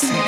Yes.